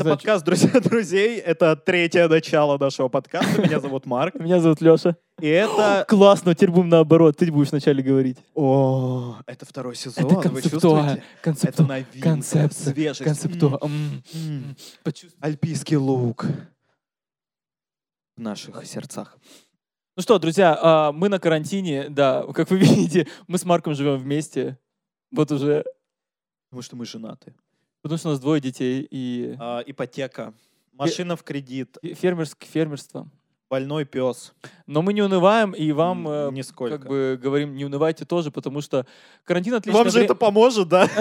Это знаю, подкаст «Друзья друзей». Это третье начало нашего подкаста. Меня зовут Марк. Меня зовут Леша. И это... Классно, теперь будем наоборот. Ты будешь вначале говорить. О, это второй сезон. Это чувствуете? Это новинка, концепция, свежесть. концептуа. Альпийский лук в наших сердцах. Ну что, друзья, а, мы на карантине, да, как вы видите, мы с Марком живем вместе. Вот уже, Потому что мы женаты. Потому что у нас двое детей и А, ипотека, машина в кредит, фе- фермерск, фермерство. больной пес. Но мы не унываем, и вам э, Нисколько. как бы говорим, не унывайте тоже, потому что карантин отлично. Вам же это поможет, да?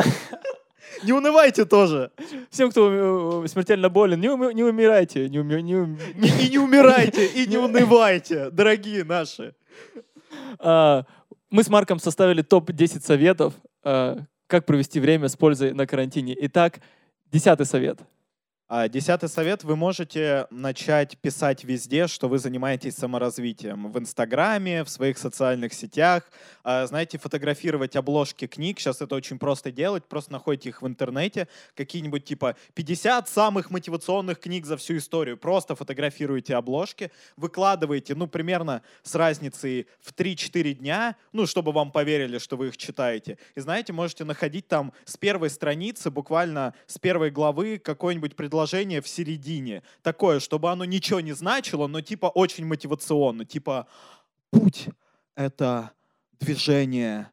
Не унывайте тоже. Всем, кто э, смертельно болен, не, уми- не умирайте. Не уми- не ум- И и не умирайте, и не унывайте, дорогие наши. А, Мы с Марком составили топ-10 советов, а, как провести время с пользой на карантине. Итак, десятый совет. А, Десятый совет. Вы можете начать писать везде, что вы занимаетесь саморазвитием. В Инстаграме, в своих социальных сетях. А, Знаете, фотографировать обложки книг. Сейчас это очень просто делать. Просто находите их в интернете. Какие-нибудь типа 50 самых мотивационных книг за всю историю. Просто фотографируете обложки, выкладываете, ну, примерно с разницей в 3-4 дня, ну, чтобы вам поверили, что вы их читаете. И знаете, можете находить там с первой страницы, буквально с первой главы, какое-нибудь предложение в середине. Такое, чтобы оно ничего не значило, но типа очень мотивационно. Типа «Путь — это движение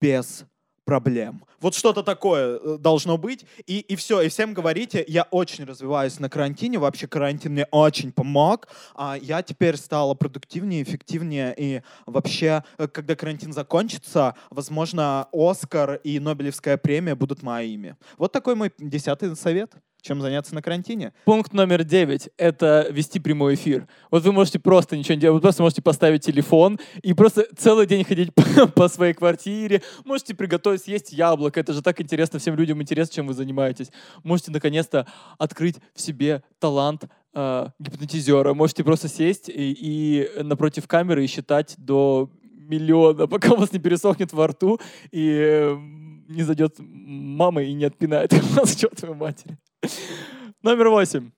без проблем». Вот что-то такое э, должно быть. И, и все, и всем говорите, я очень развиваюсь на карантине, вообще карантин мне очень помог. А я теперь стала продуктивнее, эффективнее. И вообще, э, когда карантин закончится, возможно, Оскар и Нобелевская премия будут моими. Вот такой мой десятый совет. Чем заняться на карантине? Пункт номер девять — это вести прямой эфир. Вот вы можете просто ничего не делать, вы просто можете поставить телефон и просто целый день ходить по, по своей квартире. Можете приготовить съесть яблоко. Это же так интересно, всем людям интересно, чем вы занимаетесь. Можете наконец-то открыть в себе талант э, гипнотизера. Можете просто сесть и, и напротив камеры и считать до миллиона, пока у вас не пересохнет во рту и э, не зайдет мама и не отпинает вас к чертовой матери. Номер восемь.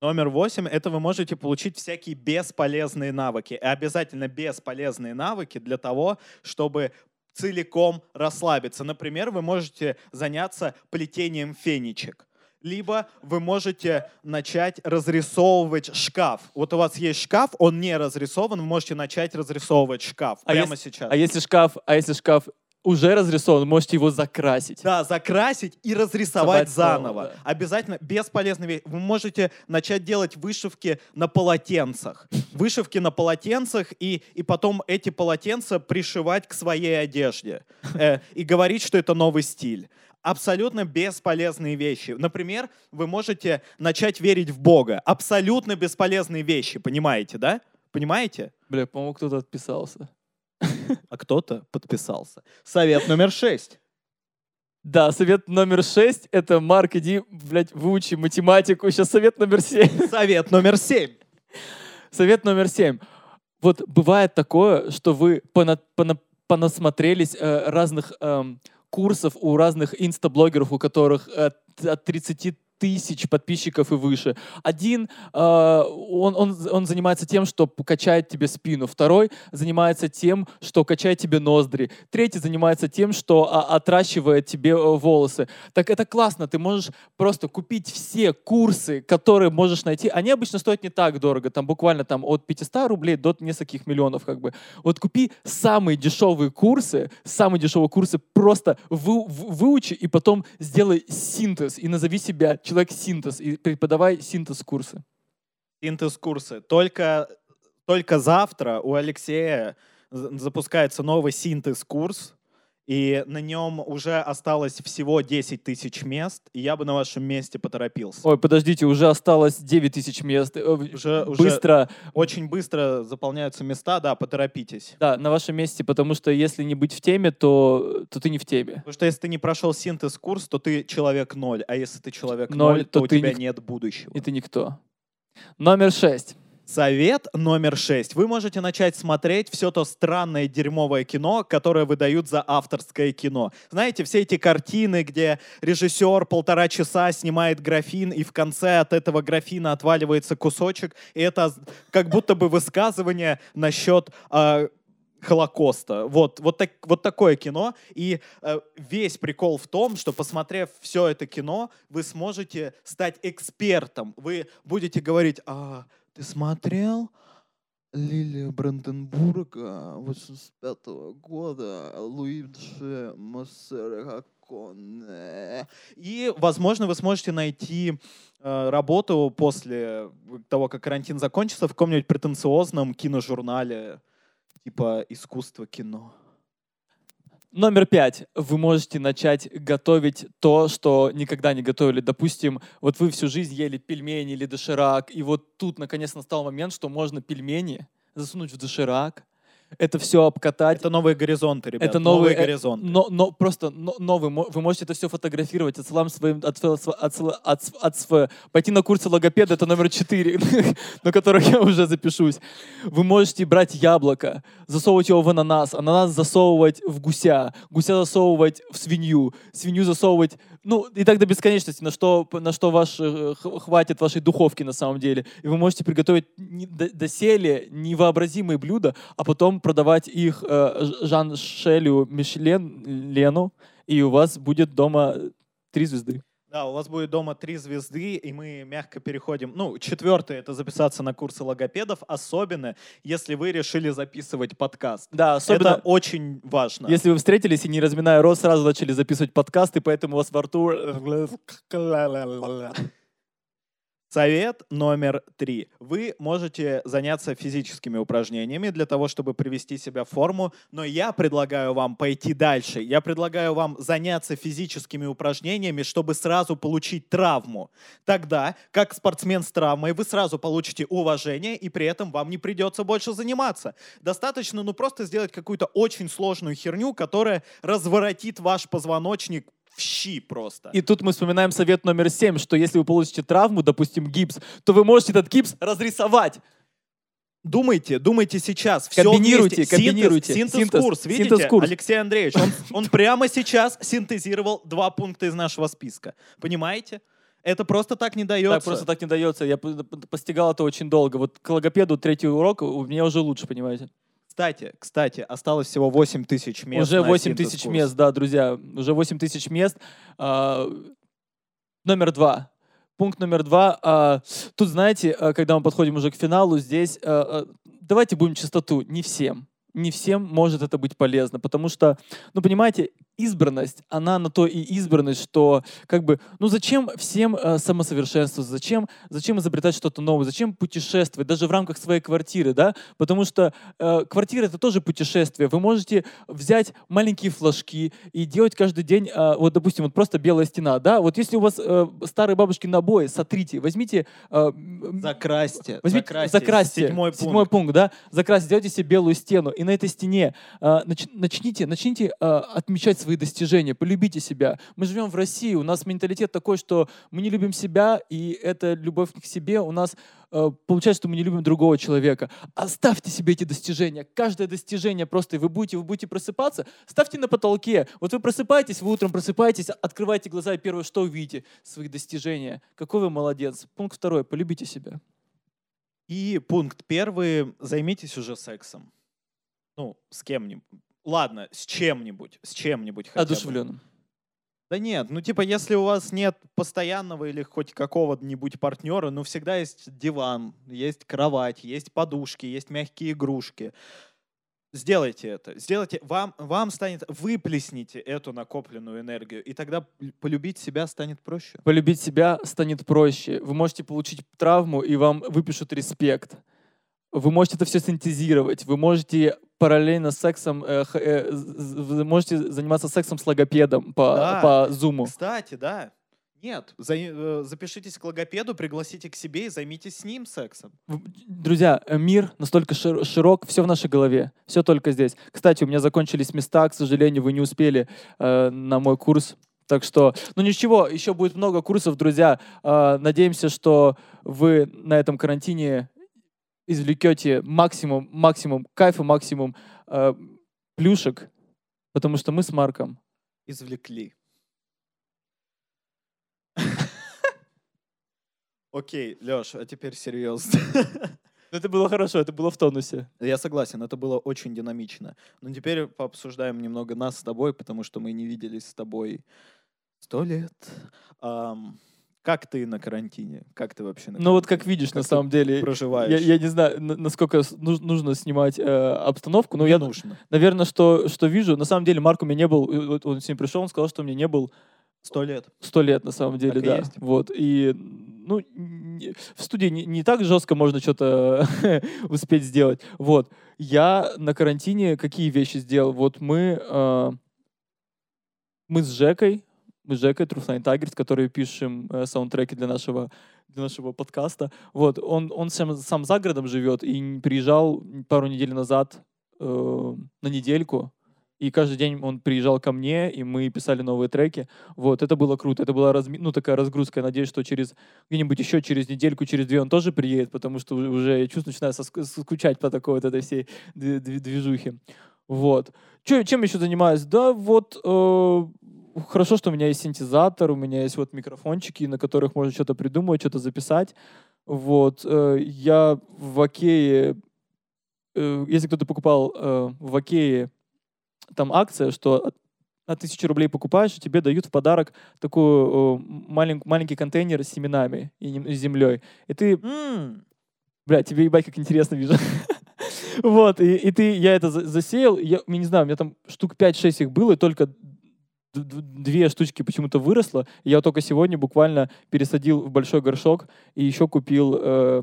Номер восемь — это вы можете получить всякие бесполезные навыки. И обязательно бесполезные навыки для того, чтобы целиком расслабиться. Например, вы можете заняться плетением фенечек. Либо вы можете начать разрисовывать шкаф. Вот у вас есть шкаф, он не разрисован, вы можете начать разрисовывать шкаф А прямо если- сейчас. А если шкаф, а если шкаф уже разрисован, можете его закрасить. Да, закрасить и разрисовать Рисовать снова, заново. да. Обязательно бесполезная вещь. Вы можете начать делать вышивки на полотенцах. Вышивки на полотенцах и, и потом эти полотенца пришивать к своей одежде. Э, и говорить, что это новый стиль. Абсолютно бесполезные вещи. Например, вы можете начать верить в Бога. Абсолютно бесполезные вещи, понимаете, да? Понимаете? Бля, по-моему, кто-то отписался. А кто-то подписался. Совет номер шесть. Да, совет номер шесть — это, Марк, иди, блядь, выучи математику. Сейчас совет номер семь. Совет номер семь. Совет номер семь. Вот бывает такое, что вы пона- пона- понасмотрелись э, разных эм, курсов у разных инстаблогеров, у которых э, т- от 30 тысяч подписчиков и выше. Один, э, он, он, он занимается тем, что качает тебе спину. Второй занимается тем, что качает тебе ноздри. Третий занимается тем, что а, отращивает тебе э, волосы. Так это классно. Ты можешь просто купить все курсы, которые можешь найти. Они обычно стоят не так дорого. Там буквально там, от 500 рублей до нескольких миллионов. Как бы. Вот купи самые дешевые курсы, самые дешевые курсы, просто вы, вы- выучи и потом сделай синтез и назови себя человек-синтез и преподавай синтез-курсы. Синтез-курсы. Только, только завтра у Алексея запускается новый синтез-курс, и на нем уже осталось всего 10 тысяч мест, и я бы на вашем месте поторопился. Ой, подождите, уже осталось 9 тысяч мест. Э, Уже, уже Быстро, очень быстро заполняются места, да, поторопитесь. да, на вашем месте, потому что если не быть в теме, то, то ты не в теме. Потому что если ты не прошел синтез-курс, то ты человек ноль, а если ты человек Ноль, ноль, то то, у тебя ник- нет будущего. И ты никто. Номер шесть. Совет номер шесть. Вы можете начать смотреть все то странное дерьмовое кино, которое выдают за авторское кино. Знаете, все эти картины, где режиссер полтора часа снимает графин, и в конце от этого графина отваливается кусочек, и это как будто бы высказывание насчет э, Холокоста. Вот, вот, так, вот такое кино. И э, весь прикол в том, что, посмотрев все это кино, вы сможете стать экспертом. Вы будете говорить, а, ты смотрел Лилия Бранденбурга 85 -го года, Луиджи Массераконе. И, возможно, вы сможете найти э, работу после того, как карантин закончится, в каком-нибудь претенциозном киножурнале типа искусство кино. Номер пять. Вы можете начать готовить то, что никогда не готовили. Допустим, вот вы всю жизнь ели пельмени или доширак, и вот тут наконец настал момент, что можно пельмени засунуть в доширак, это все обкатать. Это новые горизонты, ребят. Это новые, новые горизонты. Но, но просто но, новый. Вы можете это все фотографировать. Отсылаем своим, от, от, от, от, от, пойти на курсы логопеда, это номер 4, на которых я уже запишусь. Вы можете брать яблоко, засовывать его в ананас, ананас засовывать в гуся, гуся засовывать в свинью, свинью засовывать ну, и так до бесконечности, на что, на что ваш, э, хватит вашей духовки на самом деле. И вы можете приготовить доселе невообразимые блюда, а потом продавать их э, Жан-Шелю Мишлен, Лену, и у вас будет дома три звезды. Да, у вас будет дома три звезды, и мы мягко переходим. Ну, четвертое — это записаться на курсы логопедов, особенно если вы решили записывать подкаст. Да, особенно... Это очень важно. Если вы встретились и, не разминая рот, сразу начали записывать подкаст, и поэтому у вас во рту... Совет номер три. Вы можете заняться физическими упражнениями для того, чтобы привести себя в форму, но я предлагаю вам пойти дальше. Я предлагаю вам заняться физическими упражнениями, чтобы сразу получить травму. Тогда, как спортсмен с травмой, вы сразу получите уважение, и при этом вам не придется больше заниматься. Достаточно, ну, просто сделать какую-то очень сложную херню, которая разворотит ваш позвоночник в щи просто. И тут мы вспоминаем совет номер семь, что если вы получите травму, допустим, гипс, то вы можете этот гипс разрисовать. Думайте, думайте сейчас. Все комбинируйте, вместе. комбинируйте. Синтез-курс, синтез видите? Синтез -курс. Алексей Андреевич, он, он прямо сейчас синтезировал два пункта из нашего списка. Понимаете? Это просто так не дается. Так просто так не дается. Я постигал это очень долго. Вот к логопеду третий урок у меня уже лучше, понимаете? Кстати, кстати, осталось всего 8 тысяч мест. Уже 8 тысяч мест, да, друзья. Уже 8 тысяч мест. А, номер два. Пункт номер два. А, тут, знаете, а, когда мы подходим уже к финалу, здесь а, давайте будем чистоту. Не всем не всем может это быть полезно, потому что, ну, понимаете, избранность, она на то и избранность, что как бы, ну зачем всем э, самосовершенствоваться, зачем, зачем изобретать что-то новое, зачем путешествовать, даже в рамках своей квартиры, да, потому что э, квартира это тоже путешествие, вы можете взять маленькие флажки и делать каждый день, э, вот допустим, вот просто белая стена, да, вот если у вас э, старые бабушки набои, сотрите, возьмите... Э, закрасьте, возьмите, закрасьте, закрасьте седьмой, пункт. седьмой пункт, да, закрасьте, сделайте себе белую стену, и на этой стене э, нач, начните, начните э, отмечать свои достижения, полюбите себя. Мы живем в России, у нас менталитет такой, что мы не любим себя, и эта любовь к себе у нас э, получается, что мы не любим другого человека. Оставьте себе эти достижения. Каждое достижение просто, вы будете, вы будете просыпаться, ставьте на потолке. Вот вы просыпаетесь, вы утром просыпаетесь, открываете глаза, и первое, что увидите? Свои достижения. Какой вы молодец. Пункт второй, полюбите себя. И пункт первый, займитесь уже сексом. Ну, с кем-нибудь. Ладно, с чем-нибудь, с чем-нибудь хотя Одушевленным. Да нет, ну типа если у вас нет постоянного или хоть какого-нибудь партнера, ну всегда есть диван, есть кровать, есть подушки, есть мягкие игрушки. Сделайте это. Сделайте, вам, вам станет, выплесните эту накопленную энергию, и тогда полюбить себя станет проще. Полюбить себя станет проще. Вы можете получить травму, и вам выпишут респект. Вы можете это все синтезировать. Вы можете параллельно с сексом, э, э, вы можете заниматься сексом с логопедом по, да. по зуму. Кстати, да. Нет, за, э, запишитесь к логопеду, пригласите к себе и займитесь с ним сексом. Друзья, мир настолько шир, широк, все в нашей голове, все только здесь. Кстати, у меня закончились места, к сожалению, вы не успели э, на мой курс. Так что, ну ничего, еще будет много курсов, друзья. Э, надеемся, что вы на этом карантине извлекете максимум, максимум кайфа, максимум э, плюшек, потому что мы с Марком Извлекли. Окей, Леш, а теперь серьезно. Это было хорошо, это было в тонусе. Я согласен, это было очень динамично. Но теперь пообсуждаем немного нас с тобой, потому что мы не виделись с тобой сто лет. Как ты на карантине? Как ты вообще на Ну вот как видишь, на ты самом деле, проживаешь? я, я не знаю, на- насколько с- нуж- нужно снимать э, обстановку, но Не я, нужно. наверное, что, что вижу, на самом деле Марк у меня не был, он сегодня пришел, он сказал, что у меня не был Сто лет. сто лет, на самом деле, Так и да. есть. Вот, и, ну, в студии не, не так жестко можно что-то успеть сделать. Вот, я на карантине какие вещи сделал? Вот мы, э, мы с Жекой, мы с Жекой, Truthline Tigers, которые пишем э, саундтреки для нашего, для нашего подкаста. Вот, он, он сам, сам за городом живет и приезжал пару недель назад э, на недельку. И каждый день он приезжал ко мне, и мы писали новые треки. Вот, это было круто. Это была разми- ну, такая разгрузка. Я надеюсь, что через где-нибудь еще через недельку, через две он тоже приедет, потому что уже- я чувствую, начинаю соск- скучать по такой вот этой всей дви- дви- движухе. Вот. Чё- чем еще занимаюсь? Да, вот э, хорошо, что у меня есть синтезатор, у меня есть вот микрофончики, на которых можно что-то придумать, что-то записать. Вот. э, я в Окее, э, если кто-то покупал э, в Окее там акция, что на тысячу рублей покупаешь, и тебе дают в подарок такой маленький контейнер с семенами и землей. И ты М, Бля, тебе ебать, как интересно вижу. Вот, и, и ты, я это за- засеял, я, я не знаю, у меня там штук 5-6 их было, и только две штучки почему-то выросло. Я только сегодня буквально пересадил в большой горшок и еще купил э,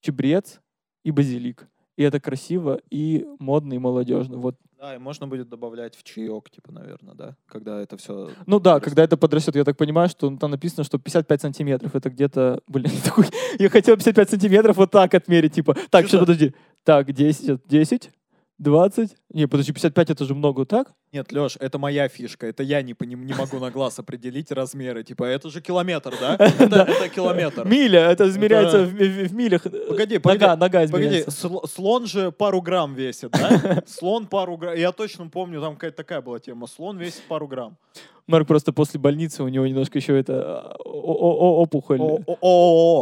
чебрец и базилик. И это красиво и модно, и молодежно. Вот. Да, и можно будет добавлять в чаек, типа, наверное, да? Когда это все... Ну да, когда это подрастет, я так понимаю, что там написано, что 55 сантиметров. Это где-то, блин, такой, я хотел 55 сантиметров вот так отмерить, типа, так, что, подожди, так, 10, 10, 20, не, подожди, 55 это же много, так? Нет, Леш, это моя фишка. Это я не, поним- не могу на глаз определить размеры. Типа, это же километр, да? Это, километр. Миля, это измеряется в, милях. Погоди, Нога, погоди. нога Погоди, слон же пару грамм весит, да? Слон пару грамм. Я точно помню, там какая-то такая была тема. Слон весит пару грамм. Марк просто после больницы, у него немножко еще это о- о- о- опухоль. О-о-о.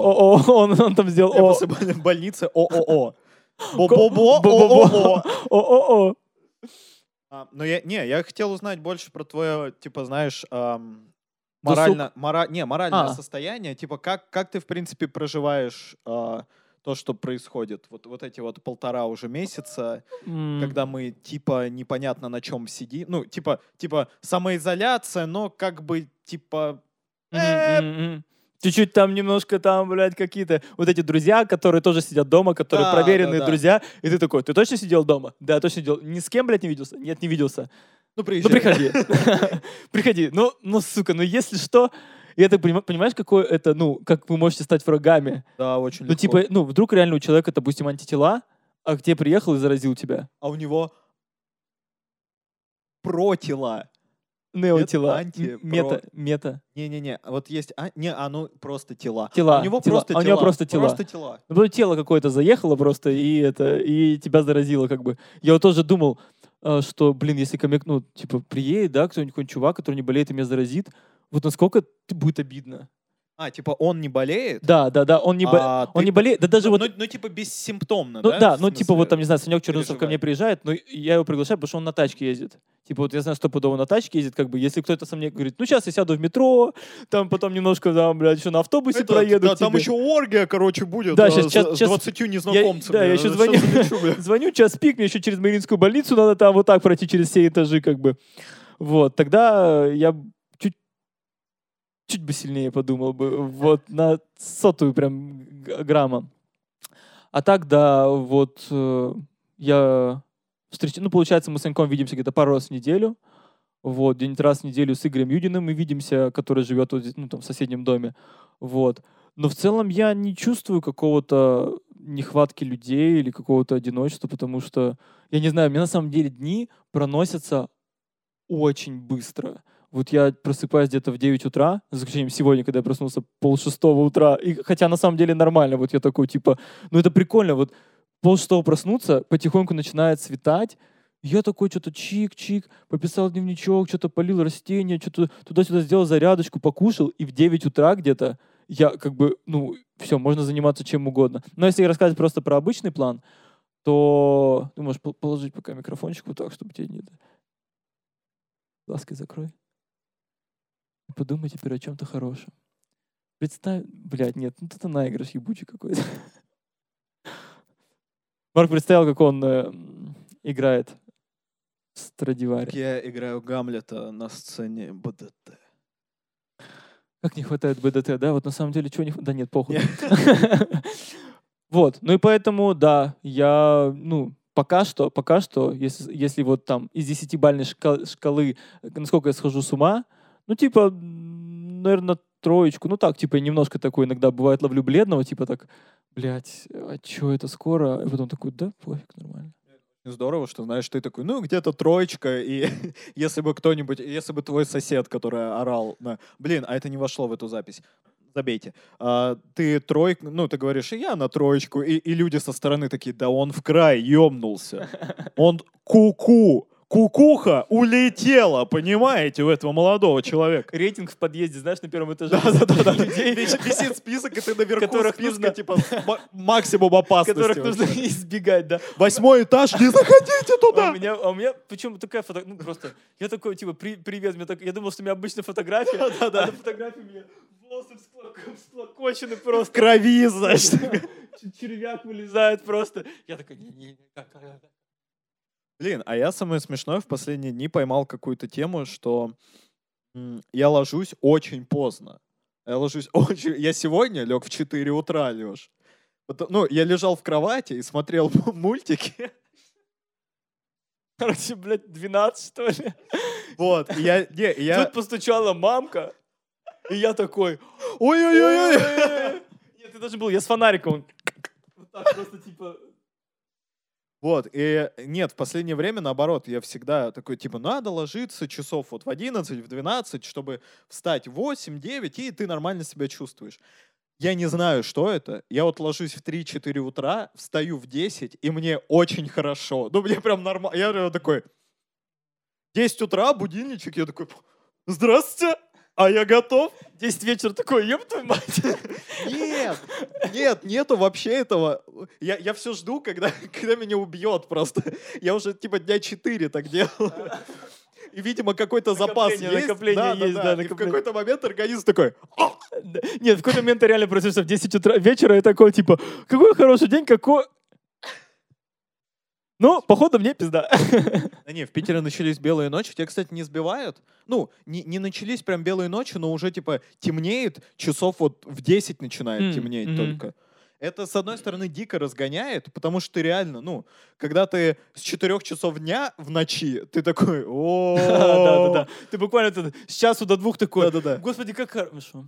О- о, Он, там сделал о- после боль- больницы ООО. Бо-бо-бо. ООО. о-о-о. А, Ну, я, не, я хотел узнать больше про твое, типа, знаешь, Досуг? морально, мора, не, моральное А. состояние. Типа, как, как ты, в принципе, проживаешь а, то, что происходит? Вот, вот эти вот полтора уже месяца, М. когда мы, типа, непонятно на чем сидим. Ну, типа, типа, самоизоляция, но как бы, типа... э, Мгм, мгм, мгм. Чуть-чуть там немножко там, блядь, какие-то вот эти друзья, которые тоже сидят дома, которые Да, проверенные да, да. друзья. И ты такой, ты точно сидел дома? Да, точно сидел. Ни с кем, блядь, не виделся? Нет, не виделся. Ну, Ну, приезжай. приходи. Приходи. Ну, ну, сука, ну, если что... Это, понима- понимаешь, какое это, ну, как вы можете стать врагами? Да, очень Ну, легко. типа, ну, вдруг реально у человека, допустим, антитела, а к тебе приехал и заразил тебя. А у него протила. Неотела. анти- М- Мета, мета. Не-не-не, вот есть... а, не, ну просто тела. Тела, У него тела. просто А у тела. него просто тела. Просто тела. Ну, тело какое-то заехало просто, и это, и тебя заразило, как бы. Я вот тоже думал, э, что, блин, если ко мне, ну, типа, приедет, да, кто-нибудь, какой-нибудь чувак, который не болеет и меня заразит, вот насколько будет обидно. А, типа он не болеет? Да, да, да, он не, бо- а он ты- не болеет, да даже ну, вот, ну, ну, типа бессимптомно, ну да? да, ну типа вот там, не знаю, Санек Чернышев ко мне приезжает, но я его приглашаю, потому что он на тачке ездит. Типа вот я знаю, стопудово на тачке ездит, как бы, если кто-то со мной говорит, ну сейчас я сяду в метро, там потом немножко, там, блядь, еще на автобусе Это, проеду да, там тебе». еще оргия, короче, будет. Да, а, щас- с- щас- с щас- 20 незнакомцами. да, я еще Что звоню. Звоню, час пик, мне еще через Мариинскую больницу надо там вот так пройти через все этажи, как бы. Вот, тогда э, я чуть, бы сильнее подумал бы, вот, на сотую прям грамма. А так, да, вот, э, я встречаю, ну, получается, мы с Саньком видимся где-то пару раз в неделю, вот, где-нибудь раз в неделю с Игорем Юдиным мы видимся, который живет вот здесь, ну, там, в соседнем доме, вот. Но в целом я не чувствую какого-то нехватки людей или какого-то одиночества, потому что, я не знаю, у меня на самом деле дни проносятся очень быстро. Вот я просыпаюсь где-то в 9 утра, за исключением сегодня, когда я проснулся пол шестого утра, и, хотя на самом деле нормально, вот я такой, типа, ну это прикольно, вот пол шестого проснуться, потихоньку начинает светать, я такой что-то чик-чик, пописал дневничок, что-то полил растения, что-то туда-сюда сделал зарядочку, покушал, и в 9 утра где-то я как бы, ну, все, можно заниматься чем угодно. Но если рассказать просто про обычный план, то ты можешь положить пока микрофончик вот так, чтобы тебе не... Глазки закрой. И подумай теперь о чем-то хорошем. Представь... Блядь, нет, ну это наигрыш ебучий какой-то. Марк представил, как он э, играет Страдивари. Я играю Гамлета на сцене БДТ. Как не хватает БДТ, да? Вот на самом деле, чего не хватает? Да нет, похуй. Вот, ну и поэтому, да, я, ну, пока что, пока что, если, если вот там из десятибальной шкалы, шкалы, насколько я схожу с ума, ну, типа, наверное, троечку, ну так, типа, немножко такой иногда бывает ловлю бледного, типа так, блядь, а чё это скоро? И потом такой, да, пофиг, нормально. Здорово, что, знаешь, ты такой, ну, где-то троечка, и если бы кто-нибудь, если бы твой сосед, который орал, на, блин, а это не вошло в эту запись, забейте. А, ты трой, ну, ты говоришь, я на троечку, и, и люди со стороны такие, да он в край ёбнулся. Он ку-ку кукуха улетела, понимаете, у этого молодого человека. Рейтинг в подъезде, знаешь, на первом этаже. Да-да-да. Людей висит список, и ты наверху которых списка, нужно... типа, максимум опасности. Которых нужно избегать, да. Восьмой этаж, не заходите туда! А у меня, а у меня причем такая фотография, ну просто, я такой, типа, при, привет, мне так, я думал, что у меня обычная фотография, а на фотографии у меня волосы всклокочены просто. В крови, значит. Червяк вылезает просто. Я такой, не-не-не, Блин, а я самое смешное в последние дни поймал какую-то тему, что я ложусь очень поздно. Я ложусь очень... Я сегодня лег в 4 утра, Леш. Ну, я лежал в кровати и смотрел мультики. Короче, блядь, 12, что ли? Вот, я... Не, я... Тут постучала мамка, и я такой... Ой-ой-ой! Нет, ты даже был, я с фонариком. Вот так просто, типа, вот, и нет, в последнее время, наоборот, я всегда такой, типа, надо ложиться часов вот в 11, в 12, чтобы встать в 8, 9, и ты нормально себя чувствуешь. Я не знаю, что это. Я вот ложусь в 3-4 утра, встаю в 10, и мне очень хорошо. Ну, мне прям нормально. Я прям такой, 10 утра, будильничек, я такой, здравствуйте, а я готов. 10 вечера такой, еб твою мать. Нет, нет, нету вообще этого. Я, я все жду, когда, когда меня убьет просто. Я уже типа дня 4 так делал. И, видимо, какой-то запас есть. Накопление да, есть, да. да, да и в какой-то момент организм такой... Нет, в какой-то момент реально просишься в 10 утра вечера и такой, типа, какой хороший день, какой... Ну, походу, мне пизда. Да не, в Питере начались белые ночи. Тебя, кстати, не сбивают? Ну, не, не начались прям белые ночи, но уже, типа, темнеет, часов вот в 10 начинает mm, темнеть mm-hmm. только. Это, с одной стороны, дико разгоняет, потому что ты реально, ну, когда ты с 4 часов дня в ночи, ты такой, о Да-да-да. Ты буквально с часу до двух такой, господи, как хорошо.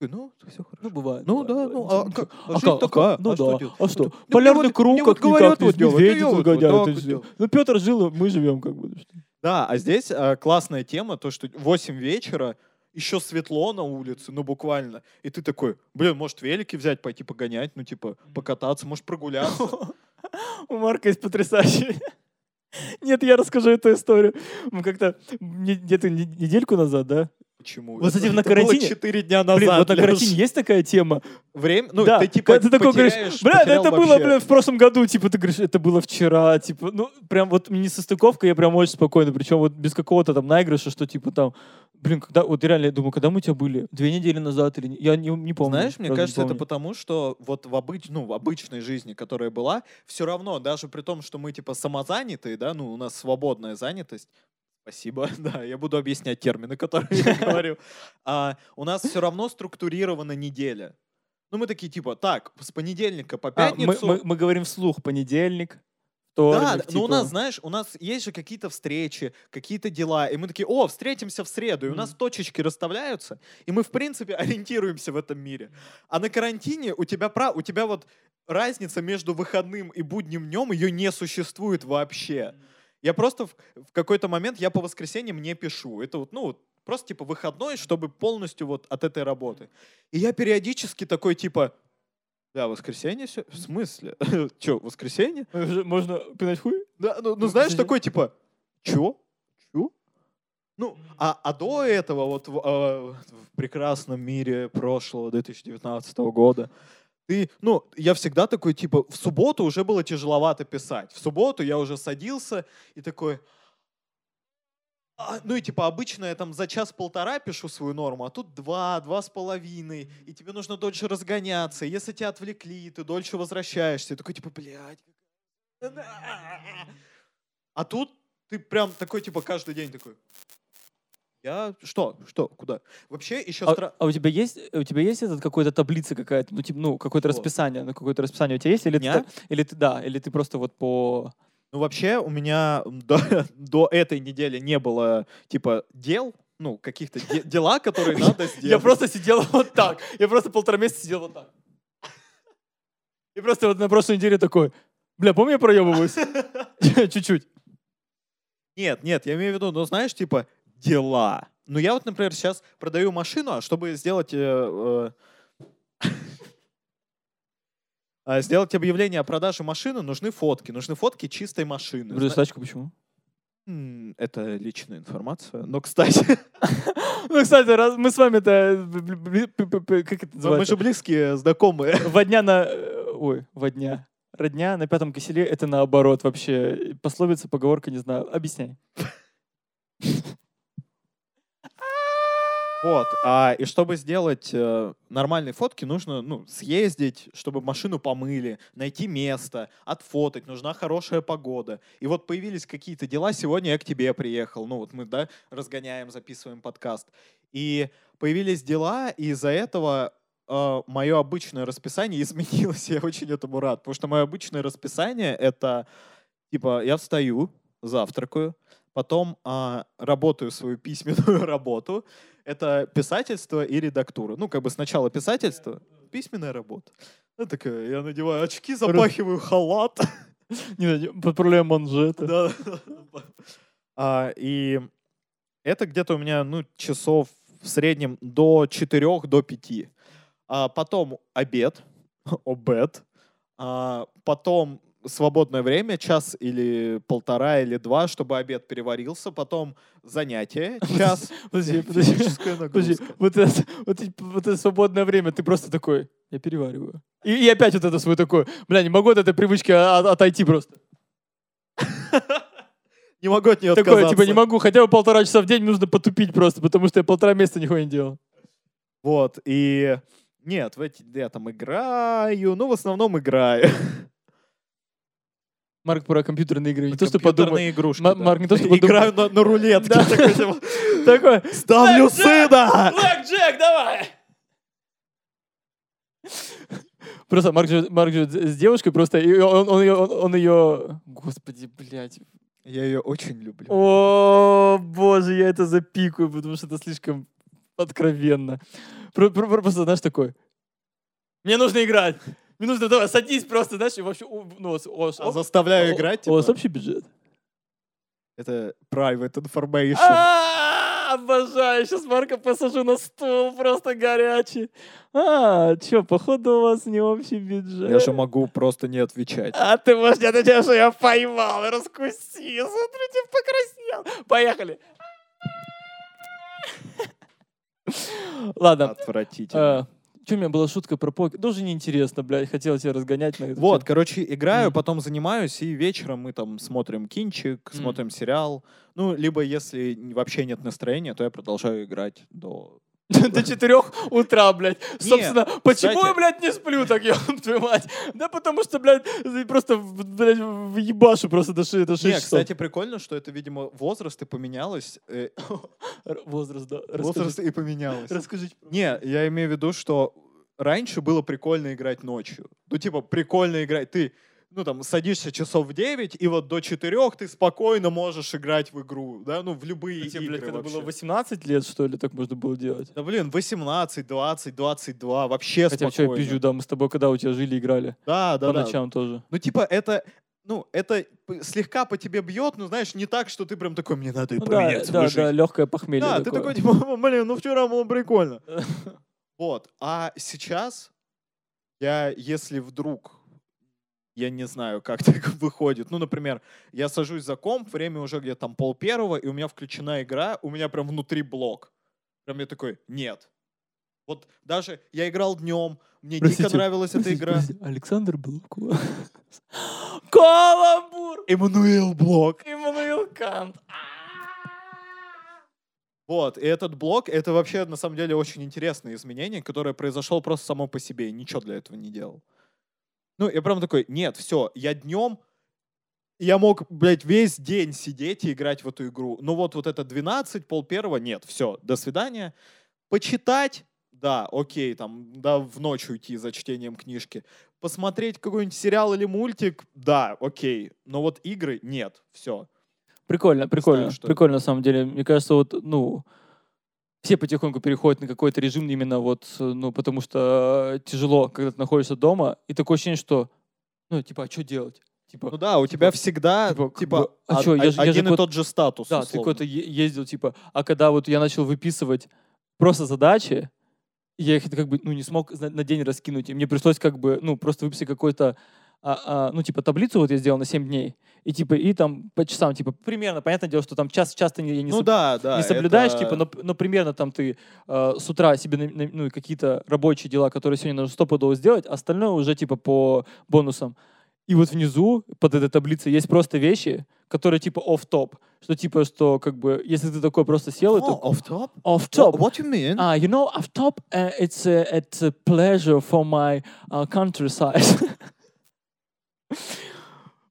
Ну, все хорошо. Ну, бывает. Ну, да, ну, а, а, а, а такая? Ну, а да. Что а что? Полярный круг, как вот говорят, вот медведи загоняют. Ну, Петр жил, мы живем как бы. Да, а здесь а, классная тема, то, что 8 вечера, еще светло на улице, ну буквально. И ты такой, блин, может велики взять, пойти погонять, ну типа покататься, может прогуляться. У Марка есть потрясающий нет, я расскажу эту историю. Мы как-то где-то недельку назад, да, Почему? Вот, кстати, на карантине... четыре дня назад. Блин, вот на карантине есть такая тема? Время? Ну, да. ты типа ты такой говоришь, бля, да это вообще. было, бля, в прошлом году, типа, ты говоришь, это было вчера, типа, ну, прям вот не состыковка, я прям очень спокойно, причем вот без какого-то там наигрыша, что типа там, блин, когда, вот реально, я думаю, когда мы у тебя были? Две недели назад или... Я не, не помню. Знаешь, мне кажется, это потому, что вот в, обыч... ну, в обычной жизни, которая была, все равно, даже при том, что мы типа самозанятые, да, ну, у нас свободная занятость, Спасибо, да, я буду объяснять термины, которые я говорю. А, у нас все равно структурирована неделя. Ну, мы такие, типа, так, с понедельника по пятницу... А, мы, мы, мы говорим вслух понедельник, вторник. Да, типа... но у нас, знаешь, у нас есть же какие-то встречи, какие-то дела, и мы такие, о, встретимся в среду, и у нас точечки расставляются, и мы, в принципе, ориентируемся в этом мире. А на карантине у тебя, прав... у тебя вот разница между выходным и будним днем, ее не существует вообще. Я просто в, в какой-то момент, я по воскресеньям не пишу. Это вот, ну, вот просто типа выходной, чтобы полностью вот от этой работы. И я периодически такой типа, да, воскресенье все? В смысле? Че, воскресенье? Уже Можно пинать хуй? Да, ну, ну Ну, знаешь, такой типа, чё? Чё? Ну, а, а до этого, вот в, э, в прекрасном мире прошлого 2019 года, ты, ну, я всегда такой, типа, в субботу уже было тяжеловато писать. В субботу я уже садился и такой, а, ну и типа обычно я там за час-полтора пишу свою норму, а тут два, два с половиной, и тебе нужно дольше разгоняться. Если тебя отвлекли, ты дольше возвращаешься. И такой типа, блядь. А тут ты прям такой типа каждый день такой. Я что? Что? Куда? Вообще еще А, стра... а у тебя есть, у тебя есть этот какой-то таблица какая-то, ну типа, ну какое-то Что? расписание, ну какое-то расписание у тебя есть, или ты, Дня? так- или ты да, или ты просто вот по Ну вообще у меня до, до этой недели не было типа дел, ну каких-то де- дела, которые надо сделать. Я просто сидел вот так. Я просто полтора месяца сидел вот так. И просто вот на прошлой неделе такой, бля, помню, я проебываюсь? Чуть-чуть. Нет, нет, я имею в виду, ну знаешь, типа дела. Ну я вот, например, сейчас продаю машину, а чтобы сделать э, э, а, сделать объявление о продаже машины, нужны фотки, нужны фотки чистой машины. Зна- тачку почему? Это личная информация. Но, кстати, Ну, кстати, раз мы с вами-то, как это мы называется? же близкие знакомые. Во дня на... э, Ой, во дня. Родня на пятом киселе — это наоборот вообще. Пословица, поговорка, не знаю. Объясняй. Вот. А, и чтобы сделать э, нормальные фотки, нужно ну, съездить, чтобы машину помыли, найти место, отфотать, нужна хорошая погода. И вот появились какие-то дела. Сегодня я к тебе приехал. Ну вот мы, да, разгоняем, записываем подкаст. И появились дела, и из-за этого мое обычное расписание изменилось. Я очень этому рад. Потому что мое обычное расписание — это, типа, я встаю, завтракаю, потом а, работаю свою письменную работу, это писательство и редактура. Ну, как бы сначала писательство, письменная работа. Ну, такая, я надеваю очки, запахиваю халат. Не подправляю манжеты. Да. А, И это где-то у меня, ну, часов в среднем до 4, до 5. А Потом обед, обед. А Потом свободное время, час или полтора или два, чтобы обед переварился. Потом занятие, час. Подожди, подожди. Подожди, вот это, вот, вот это свободное время, ты просто такой, я перевариваю. И, и опять вот это свой такой, бля, не могу от этой привычки от- отойти просто. Не могу от нее Такое, отказаться. типа, не могу, хотя бы полтора часа в день нужно потупить просто, потому что я полтора месяца нихуя не делал. Вот, и... Нет, в эти я там играю, ну, в основном играю. Марк про компьютерные игры. Не то, что подумай. игрушки, да. Марк, не то, чтобы Играю на, на рулетке. Такой, типа, Такой, Ставлю сына! Блэк Джек, давай! Просто Марк живет, Марк живет с девушкой, просто и он, он, ее, он, он ее... Господи, блядь. Я ее очень люблю. О, боже, я это запикаю, потому что это слишком откровенно. Про- про- про- Просто, знаешь, такой... Мне нужно играть. Нужно, давай, садись просто, знаешь, и вообще... Ну, А заставляю играть, У вас типа, общий бюджет? это private information. А, Обожаю, сейчас Марка посажу на стул, просто горячий. А, чё, походу у вас не общий бюджет. Я же могу просто не отвечать. А ты можешь не отвечать, что я поймал и раскусил. Смотрите, покраснел. Поехали. Ладно. Отвратительно. Что у меня была шутка про покер? Тоже неинтересно, блядь. Хотел тебя разгонять на это. Вот, короче, играю, Мгм. потом занимаюсь, и вечером мы там смотрим кинчик, Мгм. смотрим сериал. Ну, либо если вообще нет настроения, то я продолжаю играть до... До четырех утра, блядь. Собственно, почему я, блядь, не сплю так, ёб твою мать? Да потому что, блядь, просто, блядь, въебашу просто до 6, до 6 Не, часов. кстати, прикольно, что это, видимо, возраст и поменялось. э, Возраст, да. Возраст и поменялось. расскажите. Не, я имею в виду, что раньше было прикольно играть ночью. Ну, типа, прикольно играть. Ты, ну, там, садишься часов в 9, и вот до 4 ты спокойно можешь играть в игру, да, ну, в любые Тебе, игры блядь, когда вообще. было 18 лет, что ли, так можно было делать? Да, блин, 18, 20, 22, вообще Хотя, что я спокойно. пизжу, да, мы с тобой когда у тебя жили, играли. Да, да, По да. ночам тоже. Ну, типа, это... ну, это слегка по тебе бьет, но, знаешь, не так, что ты прям такой, мне надо и Ну да, да, да, жизнь». легкое похмелье. Да, ты такой, типа, блин, ну вчера было прикольно. Вот. А сейчас я, если вдруг, я не знаю, как так выходит, ну, например, я сажусь за комп, время уже где-то там пол первого, и у меня включена игра, у меня прям внутри блок. Прям я такой, нет. Вот даже я играл днем, мне дико Простите, нравилась эта Простите, игра. простите, Александр Блок. Каламбур! Эммануил Блок. Иммануил Кант. Вот, и этот блок, это вообще, на самом деле, очень интересное изменение, которое произошло просто само по себе, и ничего для этого не делал. Ну, я прям такой, нет, все, я днем, я мог, блядь, весь день сидеть и играть в эту игру. Ну вот, вот это 12, пол первого, нет, все, до свидания. Почитать, да, окей, там, да, в ночь уйти за чтением книжки. Посмотреть какой-нибудь сериал или мультик, да, окей. Но вот игры, нет, все. Прикольно, прикольно, что прикольно на самом деле. Мне кажется, вот, ну, все потихоньку переходят на какой-то режим именно вот, ну, потому что э, тяжело, когда ты находишься дома, и такое ощущение, что, ну, типа, а что делать? Типа, Ну да, у тебя всегда, типа, типа, а од- чё, я о- же- я же один и тот же статус, да, ты условно. куда-то е- ездил, типа, а когда вот я начал выписывать просто задачи, я их как бы, ну, не смог на, на день раскинуть, и мне пришлось как бы, ну, просто выписать какой-то, а, а, ну, типа, таблицу вот я сделал на 7 дней, и типа, и там по часам, типа, примерно, понятное дело, что там час, часто не, не Ну соб- да, да. не соблюдаешь, это- типа, но, но примерно там ты э, с утра себе на- на- ну, какие-то рабочие дела, которые сегодня нужно стопудово сделать, а остальное уже типа по бонусам. И вот внизу под этой таблицей есть просто вещи, которые типа оф-топ. Что типа, что как бы, если ты такой просто сел, и О, такой, off top? оф-топ. What you mean? Ah, you know, off top, uh, it's a, it's a pleasure for my uh, countryside.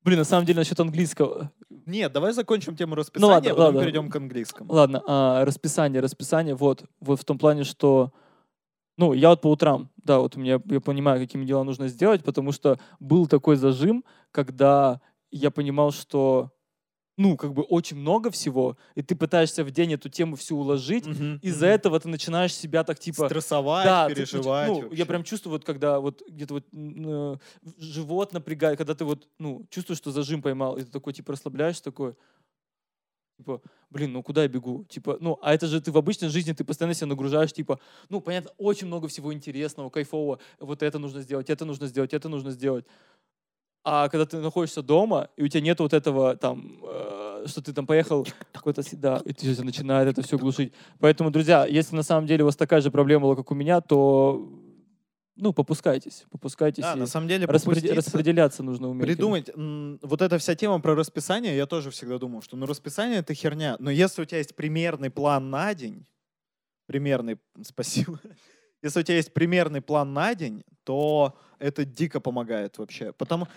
Блин, на самом деле насчет английского. Нет, давай закончим тему расписания, Ну ладно, а потом ладно. перейдем к английскому. Ладно, а, расписание, расписание, вот, вот в том плане, что, ну, я вот по утрам, да, вот у меня, я понимаю, какими дела нужно сделать, потому что был такой зажим, когда я понимал, что, ну, как бы очень много всего, и ты пытаешься в день эту тему всю уложить, Мгм, из-за мгм. этого ты начинаешь себя так, типа, Стрессовать, да, ты переживать. ну, я вообще. прям чувствую, вот когда вот где-то вот э, живот напрягает, когда ты вот, ну, чувствуешь, что зажим поймал, и ты такой, типа, расслабляешься, такой, типа, блин, ну куда я бегу? Типа, ну, а это же ты в обычной жизни, ты постоянно себя нагружаешь, типа, ну, понятно, очень много всего интересного, кайфового, вот это нужно сделать, это нужно сделать, это нужно сделать. А когда ты находишься дома, и у тебя нет вот этого там, э, что ты там поехал какой-то, да, и ты начинает это все глушить. Поэтому, друзья, если на самом деле у вас такая же проблема была, как у меня, то, ну, попускайтесь, попускайтесь. Да, на самом деле распреде- попуститься, распределяться нужно уметь. Придумать, вот эта вся тема про расписание, я тоже всегда думал, что ну расписание это херня, но если у тебя есть примерный план на день, примерный, спасибо, если у тебя есть примерный план на день, то это дико помогает вообще, потому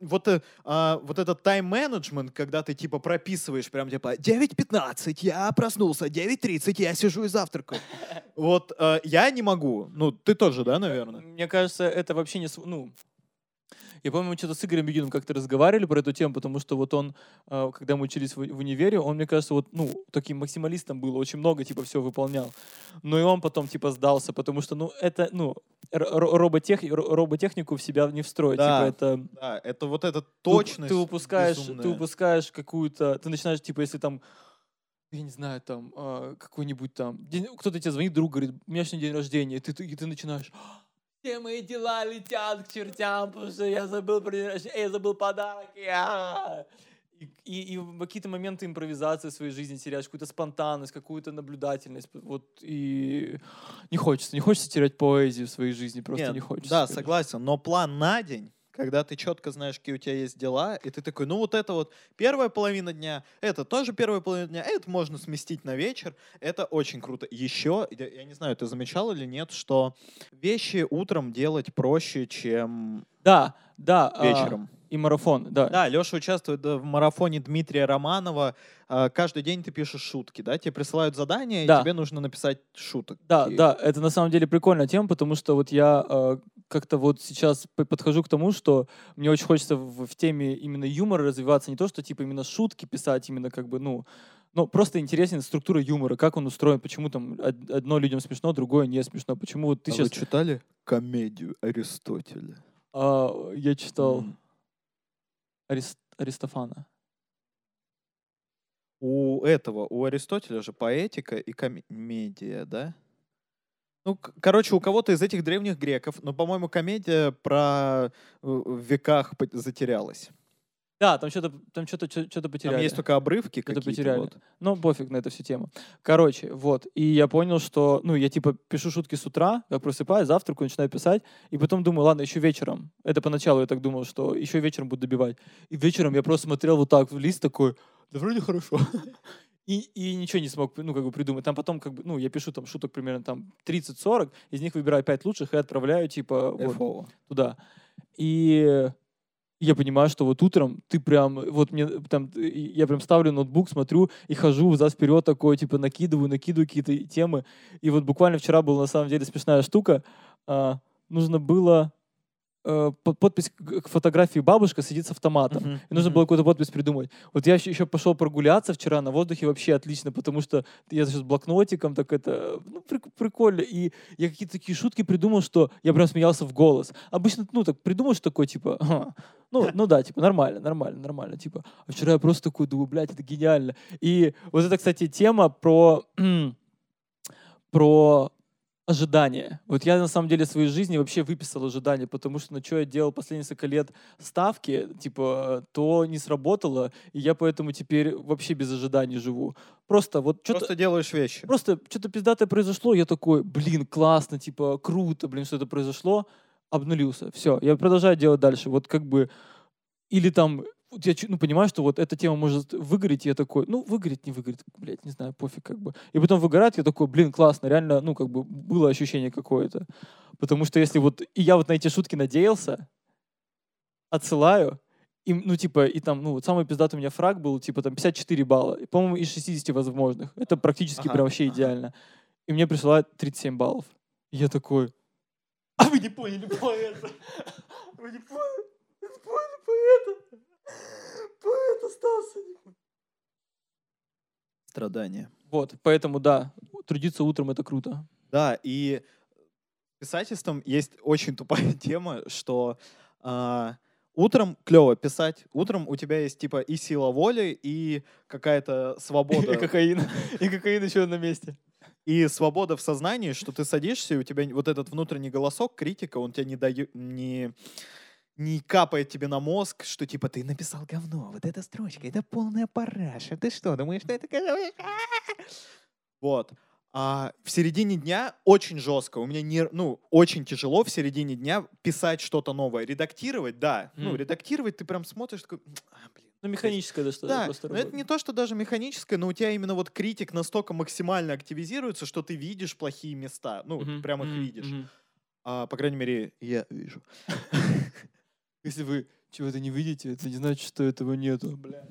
вот, э, а, вот этот тайм-менеджмент, когда ты типа прописываешь прям типа 9.15, я проснулся, 9.30, я сижу и завтракаю. Вот э, я не могу. Ну, ты тоже, да, наверное? Мне кажется, это вообще не... Ну, я помню, мы что-то с Игорем Бегиным как-то разговаривали про эту тему, потому что вот он, э, когда мы учились в, универе, он, мне кажется, вот, ну, таким максималистом был, очень много, типа, все выполнял. Но и он потом, типа, сдался, потому что, ну, это, ну, роботех, роботехнику в себя не встроить. Да. Типа, это... Да, это вот эта ты точность. Ты упускаешь, ты безумная. упускаешь какую-то... Ты начинаешь, типа, если там я не знаю, там, а, какой-нибудь там, кто-то тебе звонит, друг говорит, у меня сегодня день рождения, и ты, ты- и ты начинаешь, все мои дела летят к чертям, потому что я забыл я забыл подарки. а». И, и- и в какие-то моменты импровизации в своей жизни теряешь, какую-то спонтанность, какую-то наблюдательность. Вот, и не хочется, не хочется терять поэзию в своей жизни, просто Нет, не хочется. Да, короче. согласен. Но план на день, когда ты четко знаешь, какие у тебя есть дела, и ты такой, ну вот это вот первая половина дня, это тоже первая половина дня, это можно сместить на вечер, это очень круто. Еще, я, не знаю, ты замечал или нет, что вещи утром делать проще, чем Да, да. а, вечером. и марафон, да. Да, Леша участвует в марафоне Дмитрия Романова. А, Каждый день ты пишешь шутки, да? Тебе присылают задание, Да. и тебе нужно написать шуток. Да, И- да, это на самом деле прикольная тема, потому что вот я э, как-то вот сейчас подхожу к тому, что мне очень хочется в, в теме именно юмора развиваться, не то, что типа именно шутки писать, именно как бы, ну, ну, просто интересен структура юмора, как он устроен, почему там од- одно людям смешно, другое не смешно, почему вот ты А сейчас... вы читали комедию Аристотеля? я читал... М. Арис- Аристофана. У этого, у Аристотеля же поэтика и комедия, да? Ну, короче, у кого-то из этих древних греков, но, по-моему, комедия про э, в веках затерялась. Да, там что-то там что-то что-то Там потеряли. есть только обрывки какие-то. потеряли. вот. Ну, пофиг на эту всю тему. Короче, вот. И я понял, что, ну, я типа пишу шутки с утра, как просыпаюсь, завтракаю, начинаю писать, и потом думаю, ладно, еще вечером. Это поначалу я так думал, что еще вечером буду добивать. И вечером я просто смотрел вот так в лист такой, да вроде хорошо. И, и ничего не смог, ну, как бы придумать. Там потом, как бы, ну, я пишу там шуток примерно там 30-40, из них выбираю 5 лучших и отправляю, типа, вот, туда. И я понимаю, что вот утром ты прям, вот мне там, я прям ставлю ноутбук, смотрю и хожу взад вперед такой, типа накидываю, накидываю какие-то темы. И вот буквально вчера была на самом деле смешная штука. А, нужно было подпись к фотографии бабушка сидит с автоматом. Мгм, И нужно было какую-то подпись придумать. Вот я еще пошел прогуляться вчера на воздухе вообще отлично, потому что я с блокнотиком, так это, ну, прик- прикольно. И я какие-то такие шутки придумал, что я прям смеялся в голос. Обычно, ну, так придумаешь такой, типа, «Ага, ну, ну да, типа, нормально, нормально, нормально, типа. А вчера я просто такой думаю, блядь, это гениально. И вот это, кстати, тема про, про ожидания. Вот я на самом деле в своей жизни вообще выписал ожидания, потому что на что я делал последние несколько лет ставки, типа, то не сработало, и я поэтому теперь вообще без ожиданий живу. Просто вот что-то... Просто делаешь вещи. Просто что-то пиздатое произошло, я такой, блин, классно, типа, круто, блин, что это произошло, обнулился. Все, я продолжаю делать дальше. Вот как бы, или там, я ну, понимаю, что вот эта тема может выгореть, и я такой, ну, выгорит, не выгорит, блядь, не знаю, пофиг как бы. И потом выгорает, я такой, блин, классно, реально, ну, как бы было ощущение какое-то. Потому что если вот, и я вот на эти шутки надеялся, отсылаю, и, ну, типа, и там, ну, вот самый пиздатый у меня фраг был, типа, там, 54 балла. И, по-моему, из 60 возможных. Это практически Ага, прям вообще ага. идеально. И мне присылают 37 баллов. И я такой, а вы не поняли поэта. Вы не поняли, вы не поняли поэта. Поэт остался. Страдания. Вот, поэтому, да, трудиться утром — это круто. Да, и с писательством есть очень тупая тема, что а, утром клево писать, утром у тебя есть типа и сила воли, и какая-то И свобода, кокаин. И кокаин еще на месте. и свобода в сознании, что ты садишься, и у тебя вот этот внутренний голосок, критика, он тебя не дает, не, не капает тебе на мозг, что типа ты написал говно, вот эта строчка, это полная параша, ты что, думаешь, что это... Вот. А в середине дня очень жестко. У меня не, ну, очень тяжело в середине дня писать что-то новое. Редактировать, да. Ну, Мгм. редактировать ты прям смотришь, такой, а, блин. Ну, механическое, да, что Да, просто но это не то, что даже механическое, но у тебя именно вот критик настолько максимально активизируется, что ты видишь плохие места. Ну, Мгм, прям их мгм, видишь. мгм. А, по крайней мере, я вижу. Если вы чего-то не видите, это не значит, что этого нету. Бля.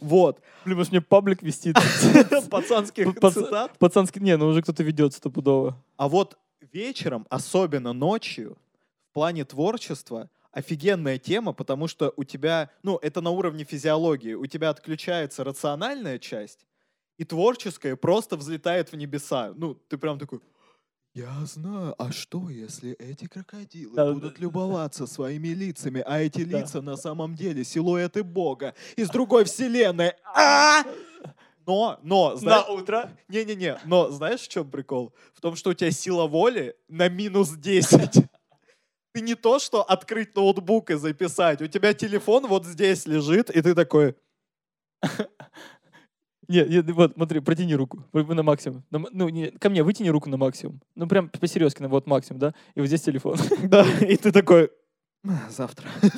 Вот. Блин, может мне паблик вести? Пацанских Пац- цитат. Пацанский, не, ну уже кто-то ведет стопудово. А вот вечером, особенно ночью, в плане творчества, офигенная тема, потому что у тебя, ну, это на уровне физиологии, у тебя отключается рациональная часть, и творческое просто взлетает в небеса. Ну, ты прям такой, я знаю, а что, если эти крокодилы Да, будут да. любоваться своими лицами, а эти Да. лица на самом деле силуэты Бога из другой вселенной? А! Но, но, знаешь, утро? не-не-не, но знаешь, в чем прикол? В том, что у тебя сила воли на минус 10. Ты не то, что открыть ноутбук и записать. У тебя телефон вот здесь лежит, и ты такой... Нет, нет, вот, смотри, протяни руку на максимум. На ну, не, ко мне вытяни руку на максимум. Ну, прям по-серьезки, на вот максимум, да? И вот здесь телефон. Да, и ты такой... «А, Завтра.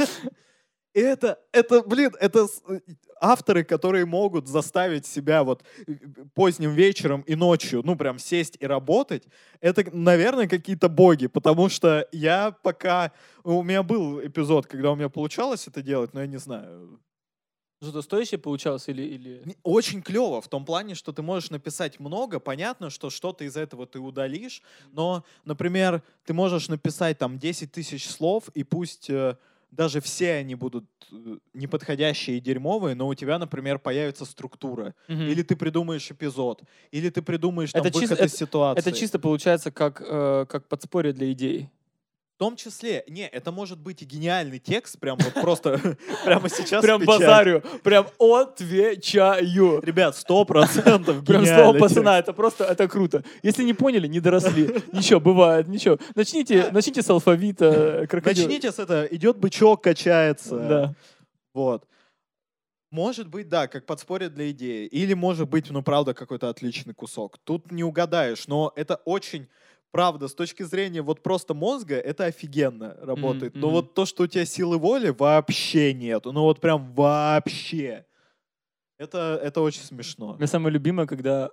И это, это, блин, это э, авторы, которые могут заставить себя вот э, поздним вечером и ночью, ну, прям сесть и работать, это, наверное, какие-то боги, потому что я пока... У меня был эпизод, когда у меня получалось это делать, но я не знаю. Что-то стоящее получалось или... или... Очень клево в том плане, что ты можешь написать много. Понятно, что что-то из этого ты удалишь, но, например, ты можешь написать там 10 тысяч слов, и пусть э, даже все они будут э, неподходящие и дерьмовые, но у тебя, например, появится структура. Мгм. Или ты придумаешь эпизод, или ты придумаешь там Это чисто- выход из ситуации. Это чисто получается как, э, как подспорье для идей. Том числе, не, это может быть и гениальный текст, прям вот просто прямо сейчас Прям базарю, прям отвечаю. Ребят, сто процентов Прям слово пацана, это просто, это круто. Если не поняли, не доросли. Ничего, бывает, ничего. Начните, начните с алфавита э. Начните с этого, идет бычок, качается. Да. Вот. Может быть, да, как подспорье для идеи. Или может быть, ну, правда, какой-то отличный кусок. Тут не угадаешь, но это очень, правда, с точки зрения вот просто мозга, это офигенно работает. Но мгм. вот то, что у тебя силы воли, вообще нет. Ну, вот прям вообще. Это, это очень смешно. Мне самое любимое, когда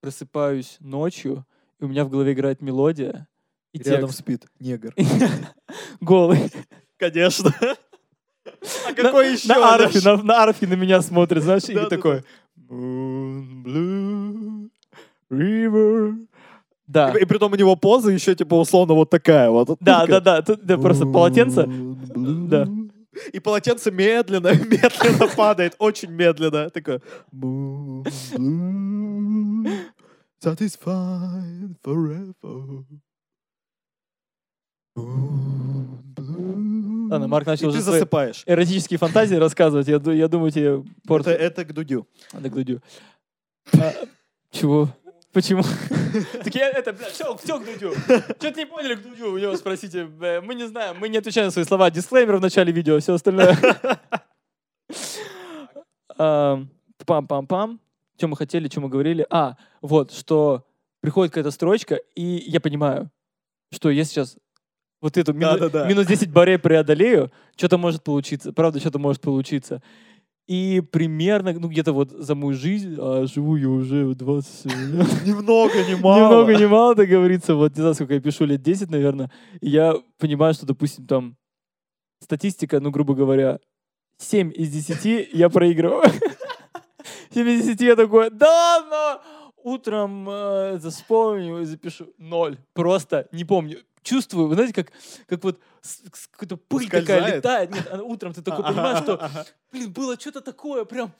просыпаюсь ночью, и у меня в голове играет мелодия, и Рядом текст. спит негр. Голый. Конечно. А какой еще? На арфе, на, арфе на меня смотрит, знаешь, и такой... Moon blue river. Да. И притом у него поза еще типа условно вот такая вот. Да, да, да, тут да, просто полотенце. Да. И полотенце медленно, медленно падает, очень медленно. Такое. Satisfied forever. Ладно, Марк начал И ты уже свои засыпаешь. эротические фантазии рассказывать. Я, я думаю, тебе Это, портит. это к Дудю. Надо к Дудю. А, Чего? Почему? Так я это, бля, все, все к Дудю. Что-то не поняли к Дудю, у него спросите. Мы не знаем, мы не отвечаем на свои слова. Дисклеймер в начале видео, все остальное. Пам-пам-пам. Что мы хотели, что мы говорили? А, вот, что приходит какая-то строчка, и я понимаю, что я сейчас вот эту мину- Да-да-да. минус 10 барей преодолею, что-то может получиться. Правда, что-то может получиться. И примерно, ну, где-то вот за мою жизнь, а живу я уже 20 лет. Ни много, ни мало. Ни много, ни мало, так говорится. Вот не знаю, сколько я пишу, лет 10, наверное. И я понимаю, что, допустим, там статистика, ну, грубо говоря, 7 из 10 я проигрываю. 7 из 10 я такой, да, но утром э, вспомню и запишу. Ноль. Просто не помню. Чувствую, вы знаете, как, как вот какая-то пыль такая Ускользает? летает. Нет, утром ты такой понимаешь, что блин, было что-то такое, прям,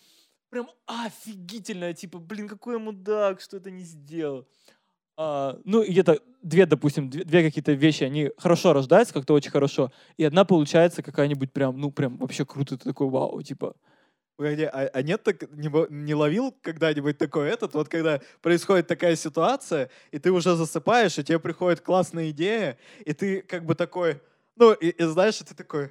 прям офигительное, типа, блин, какой мудак, что это не сделал. А, ну, где-то две, допустим, две, две какие-то вещи, они хорошо рождаются, как-то очень хорошо, и одна получается какая-нибудь прям, ну, прям вообще круто, ты такой, вау, типа, Погоди, а, а нет так не, не ловил когда-нибудь такой этот, вот когда происходит такая ситуация, и ты уже засыпаешь, и тебе приходит классная идея, и ты как бы такой, ну, и, и знаешь, ты такой,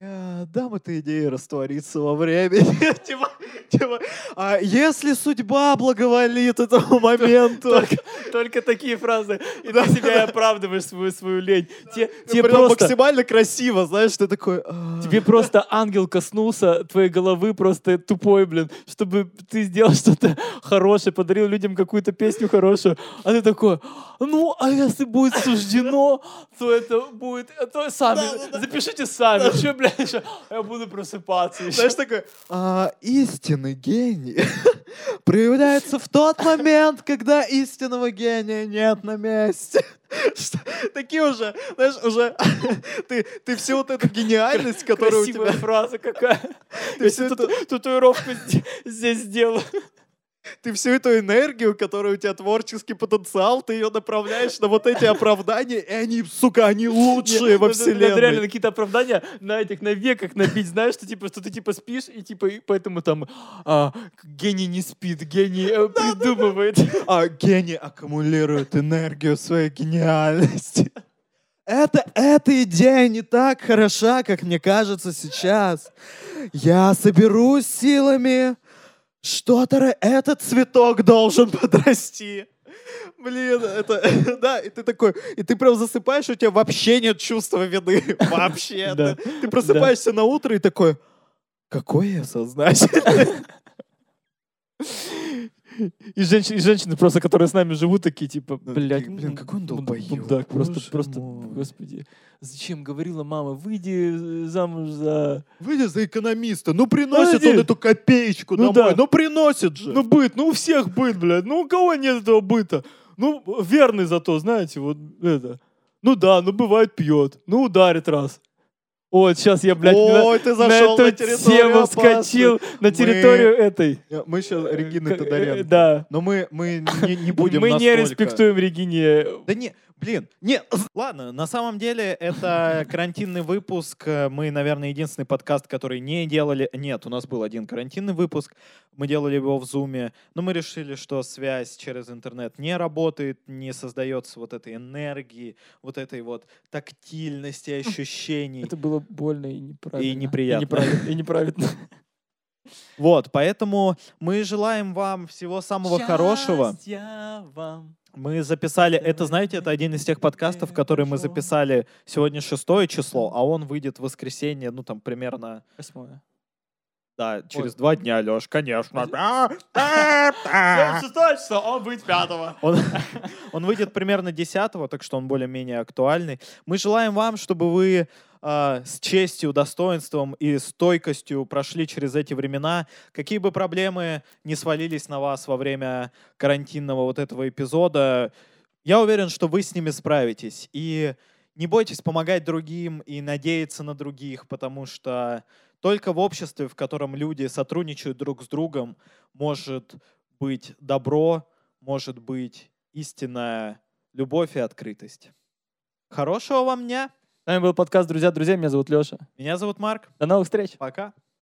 я дам этой идее раствориться во времени. Типа, типа, а если судьба благоволит этому моменту? только, только такие фразы, и ты себя и оправдываешь свою, свою лень. Те- тебе просто... максимально красиво, знаешь, ты такой... «А». Тебе просто ангел коснулся твоей головы, просто тупой, блин, чтобы ты сделал что-то хорошее, подарил людям какую-то песню хорошую. А ты такой, ну, а если будет суждено, то это будет... То сами, запишите сами. Что, блядь? Я буду просыпаться еще. Знаешь, такой, «А, истинный гений проявляется в тот момент, когда истинного гения нет на месте. Что- Такие уже, знаешь, уже ты, ты всю вот эту гениальность, которая у тебя... фраза какая. Ты всю, эту, тату- татуировку зде- здесь сделал. ты всю эту энергию, которая у тебя творческий потенциал, ты ее направляешь на вот эти оправдания, и они, сука, они лучшие во Надо- надо реально вселенной. какие-то оправдания на этих, на веках набить, знаешь, что типа, что ты типа спишь, и типа, поэтому там а, гений не спит, гений э, придумывает. а гений аккумулирует энергию своей гениальности. Это, эта идея не так хороша, как мне кажется сейчас. Я соберусь силами. Что-то этот цветок должен подрасти. Блин, это, да, и ты такой, и ты прям засыпаешь, у тебя вообще нет чувства вины, вообще. Да. Ты, ты просыпаешься на утро и такой, какой я сознательный. И женщины, и женщины просто, которые с нами живут, такие типа, Ну, блядь, блин, какой он долбоёб, мудак, просто, боже просто, мой. господи, зачем говорила мама, выйди э, замуж за... Выйди за экономиста. Ну приносит он эту копеечку Ну домой. да. Ну приносит же. Ну, быт, ну у всех быт, блядь, ну у кого нет этого быта? Ну, верный зато, знаете, вот это. Ну да, ну бывает пьет, ну ударит раз. Вот, сейчас я, блядь, на, Ой, ты на зашел эту на территорию тему вскочил, на территорию этой. Мы сейчас Регины э, Тодоренко. Да. Но мы, мы не, не будем Мы не настолько. респектуем Регине. Да не, блин, не, ладно, на самом деле это карантинный выпуск. Мы, наверное, единственный подкаст, который не делали... Нет, у нас был один карантинный выпуск, мы делали его в Зуме, но мы решили, что связь через интернет не работает, не создается вот этой энергии, вот этой вот тактильности, ощущений. Это было больно и неправильно. неприятно. И неправильно. И неправильно. Вот, поэтому мы желаем вам всего самого хорошего. Вам. Мы записали, это, знаете, это один из тех подкастов, которые мы записали сегодня шестое число, а он выйдет в воскресенье, ну там примерно, Восьмое. Да, через два дня, Леш, конечно. Шестое число, он будет пятого. Он, он выйдет примерно 10 так что он более-менее актуальный. Мы желаем вам, чтобы вы а, с честью, достоинством и стойкостью прошли через эти времена. Какие бы проблемы не свалились на вас во время карантинного вот этого эпизода, я уверен, что вы с ними справитесь. И не бойтесь помогать другим и надеяться на других, потому что только в обществе, в котором люди сотрудничают друг с другом, может быть добро, может быть истинная любовь и открытость. Хорошего вам дня. С вами был подкаст «Друзья, друзья». Меня зовут Леша. Меня зовут Марк. До новых встреч. Пока.